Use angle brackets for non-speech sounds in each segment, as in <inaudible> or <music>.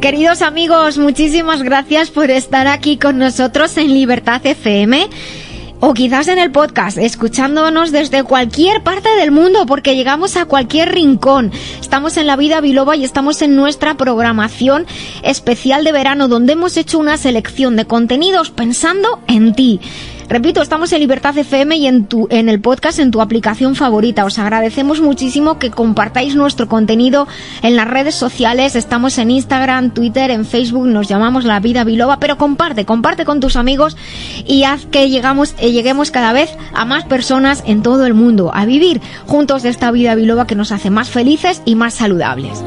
Queridos amigos, muchísimas gracias por estar aquí con nosotros en Libertad FM o quizás en el podcast, escuchándonos desde cualquier parte del mundo, porque llegamos a cualquier rincón. Estamos en la vida biloba y estamos en nuestra programación especial de verano, donde hemos hecho una selección de contenidos pensando en ti. Repito, estamos en Libertad FM y en, tu, en el podcast, en tu aplicación favorita. Os agradecemos muchísimo que compartáis nuestro contenido en las redes sociales. Estamos en Instagram, Twitter, en Facebook, nos llamamos La Vida Biloba, pero comparte, comparte con tus amigos y haz que llegamos, eh, lleguemos cada vez a más personas en todo el mundo a vivir juntos esta vida biloba que nos hace más felices y más saludables.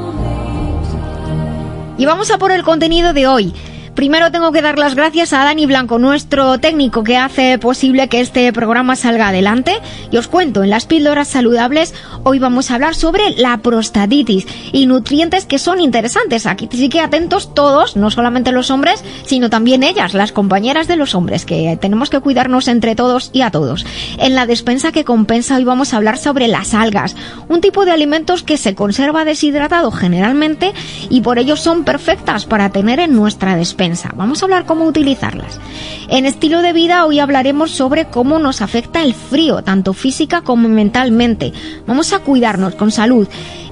Y vamos a por el contenido de hoy. Primero tengo que dar las gracias a Dani Blanco, nuestro técnico que hace posible que este programa salga adelante. Y os cuento, en las píldoras saludables hoy vamos a hablar sobre la prostatitis y nutrientes que son interesantes. Aquí sí que atentos todos, no solamente los hombres, sino también ellas, las compañeras de los hombres, que tenemos que cuidarnos entre todos y a todos. En la despensa que compensa hoy vamos a hablar sobre las algas, un tipo de alimentos que se conserva deshidratado generalmente y por ello son perfectas para tener en nuestra despensa. Vamos a hablar cómo utilizarlas. En estilo de vida hoy hablaremos sobre cómo nos afecta el frío, tanto física como mentalmente. Vamos a cuidarnos con salud.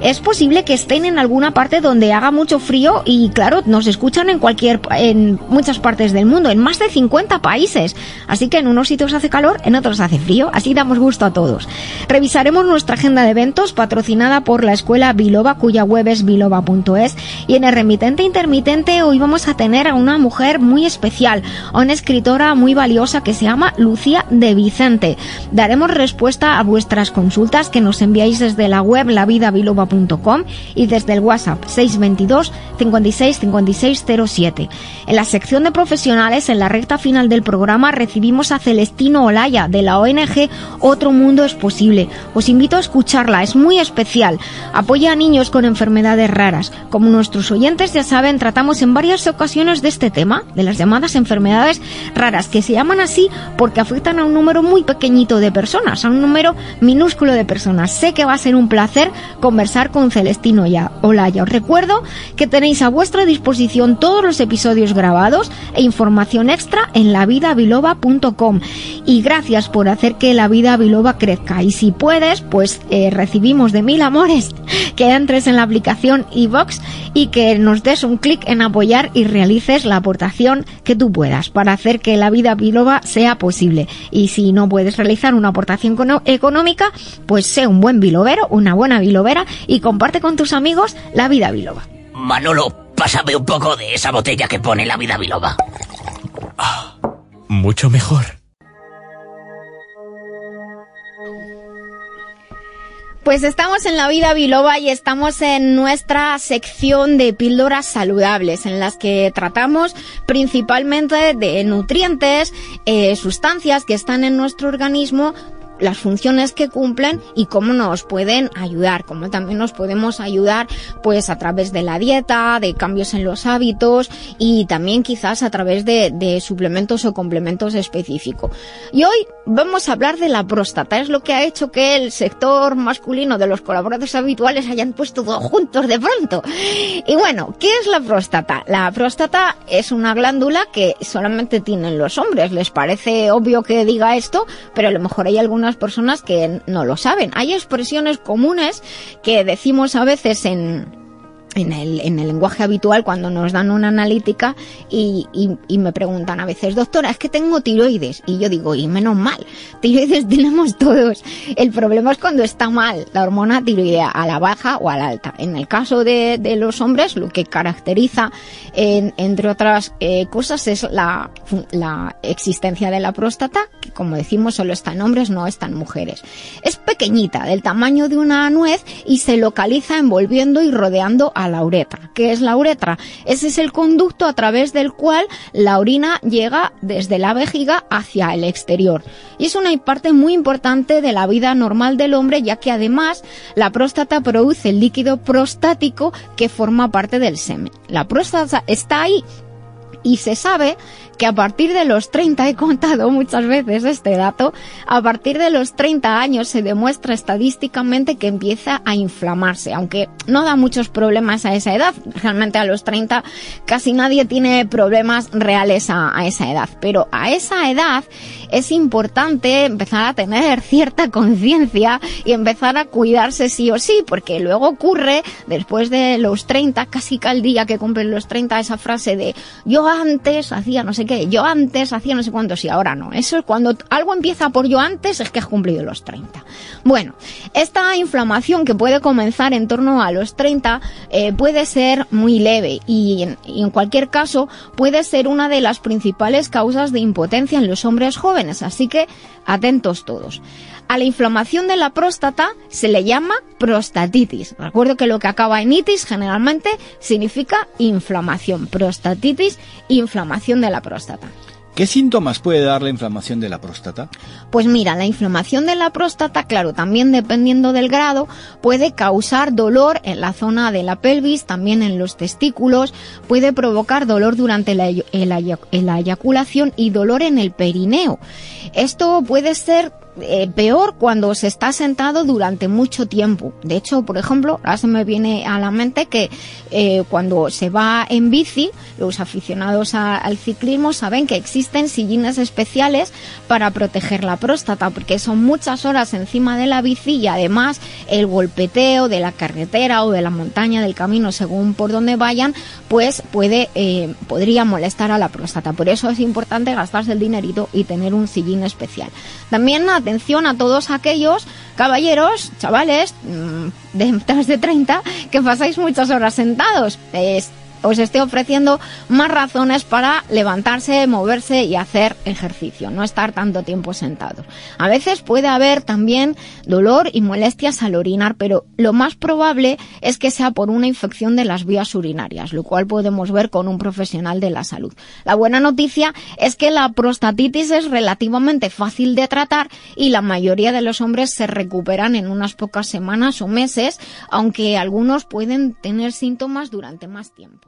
Es posible que estén en alguna parte donde haga mucho frío y claro, nos escuchan en cualquier en muchas partes del mundo, en más de 50 países. Así que en unos sitios hace calor, en otros hace frío, así damos gusto a todos. Revisaremos nuestra agenda de eventos patrocinada por la escuela Biloba, cuya web es biloba.es y en el remitente intermitente hoy vamos a tener a un una mujer muy especial, una escritora muy valiosa que se llama Lucía de Vicente. Daremos respuesta a vuestras consultas que nos enviáis desde la web y desde el WhatsApp 622 56 56 07. En la sección de profesionales, en la recta final del programa, recibimos a Celestino Olaya de la ONG Otro Mundo es Posible. Os invito a escucharla, es muy especial. Apoya a niños con enfermedades raras. Como nuestros oyentes ya saben, tratamos en varias ocasiones de este tema, de las llamadas enfermedades raras, que se llaman así porque afectan a un número muy pequeñito de personas, a un número minúsculo de personas. Sé que va a ser un placer conversar con Celestino Olaya. Os recuerdo que tenéis a vuestra disposición todos los episodios grabados e información extra en lavidabiloba.com. Y gracias por hacer que la vida biloba crezca. Y si puedes, pues eh, recibimos de mil amores <laughs> que entres en la aplicación iVox y que nos des un clic en apoyar y realices la aportación que tú puedas para hacer que la vida biloba sea posible. Y si no puedes realizar una aportación económica, pues sé un buen bilobero, una buena bilobera y comparte con tus amigos la vida biloba. Manolo, pásame un poco de esa botella que pone la vida biloba. Ah, mucho mejor. Pues estamos en la vida biloba y estamos en nuestra sección de píldoras saludables en las que tratamos principalmente de nutrientes, eh, sustancias que están en nuestro organismo las funciones que cumplen y cómo nos pueden ayudar, cómo también nos podemos ayudar pues a través de la dieta, de cambios en los hábitos y también quizás a través de, suplementos o complementos específicos. Y hoy vamos a hablar de la próstata, es lo que ha hecho que el sector masculino de los colaboradores habituales hayan puesto todos juntos de pronto. Y bueno, ¿qué es la próstata? La próstata es una glándula que solamente tienen los hombres, les parece obvio que diga esto, pero a lo mejor hay algunas personas que no lo saben. Hay expresiones comunes que decimos a veces en, en el, en el lenguaje habitual cuando nos dan una analítica y, y, me preguntan a veces, doctora, es que tengo tiroides. Y yo digo, y menos mal, tiroides <laughs> tenemos todos. El problema es cuando está mal la hormona tiroidea, a la baja o a la alta. En el caso de, de los hombres, lo que caracteriza, entre otras eh, cosas, es la, la existencia de la próstata, que como decimos solo está en hombres, no está en mujeres. Es pequeñita, del tamaño de una nuez y se localiza envolviendo y rodeando a la uretra. ¿Qué es la uretra? Ese es el conducto a través del cual la orina llega desde la vejiga hacia el exterior. Y es una parte muy importante de la vida normal del hombre, ya que además la próstata produce el líquido prostático que forma parte del semen. La próstata está ahí y se sabe que a partir de los 30, he contado muchas veces este dato, a partir de los 30 años se demuestra estadísticamente que empieza a inflamarse, aunque no da muchos problemas a esa edad. Realmente a los 30 casi nadie tiene problemas reales a, esa edad, pero a esa edad es importante empezar a tener cierta conciencia y empezar a cuidarse sí o sí, porque luego ocurre después de los 30, casi cada día que cumplen los 30, esa frase de yo antes hacía no sé que yo antes hacía no sé cuántos y ahora no. Eso es cuando algo empieza por yo antes es que has cumplido los 30. Bueno, esta inflamación que puede comenzar en torno a los 30 eh, puede ser muy leve y en, y en cualquier caso puede ser una de las principales causas de impotencia en los hombres jóvenes. Así que atentos todos. A la inflamación de la próstata se le llama prostatitis. Recuerdo que lo que acaba en itis generalmente significa inflamación. Prostatitis, inflamación de la próstata. ¿Qué síntomas puede dar la inflamación de la próstata? Pues mira, la inflamación de la próstata, claro, también dependiendo del grado, puede causar dolor en la zona de la pelvis, también en los testículos, puede provocar dolor durante la, la eyaculación y dolor en el perineo. Esto puede ser eh, peor cuando se está sentado durante mucho tiempo. De hecho, por ejemplo, ahora se me viene a la mente que eh, cuando se va en bici, los aficionados al ciclismo saben que existen sillines especiales para proteger la próstata, porque son muchas horas encima de la bici y además el golpeteo de la carretera o de la montaña del camino, según por donde vayan, pues puede eh, podría molestar a la próstata. Por eso es importante gastarse el dinerito y tener un sillín especial. También atención a todos aquellos caballeros, chavales, mm, de <laughs> de 30, que pasáis muchas horas sentados. Es os esté ofreciendo más razones para levantarse, moverse y hacer ejercicio, no estar tanto tiempo sentados. A veces puede haber también dolor y molestias al orinar, pero lo más probable es que sea por una infección de las vías urinarias, lo cual podemos ver con un profesional de la salud. La buena noticia es que la prostatitis es relativamente fácil de tratar y la mayoría de los hombres se recuperan en unas pocas semanas o meses, aunque algunos pueden tener síntomas durante más tiempo.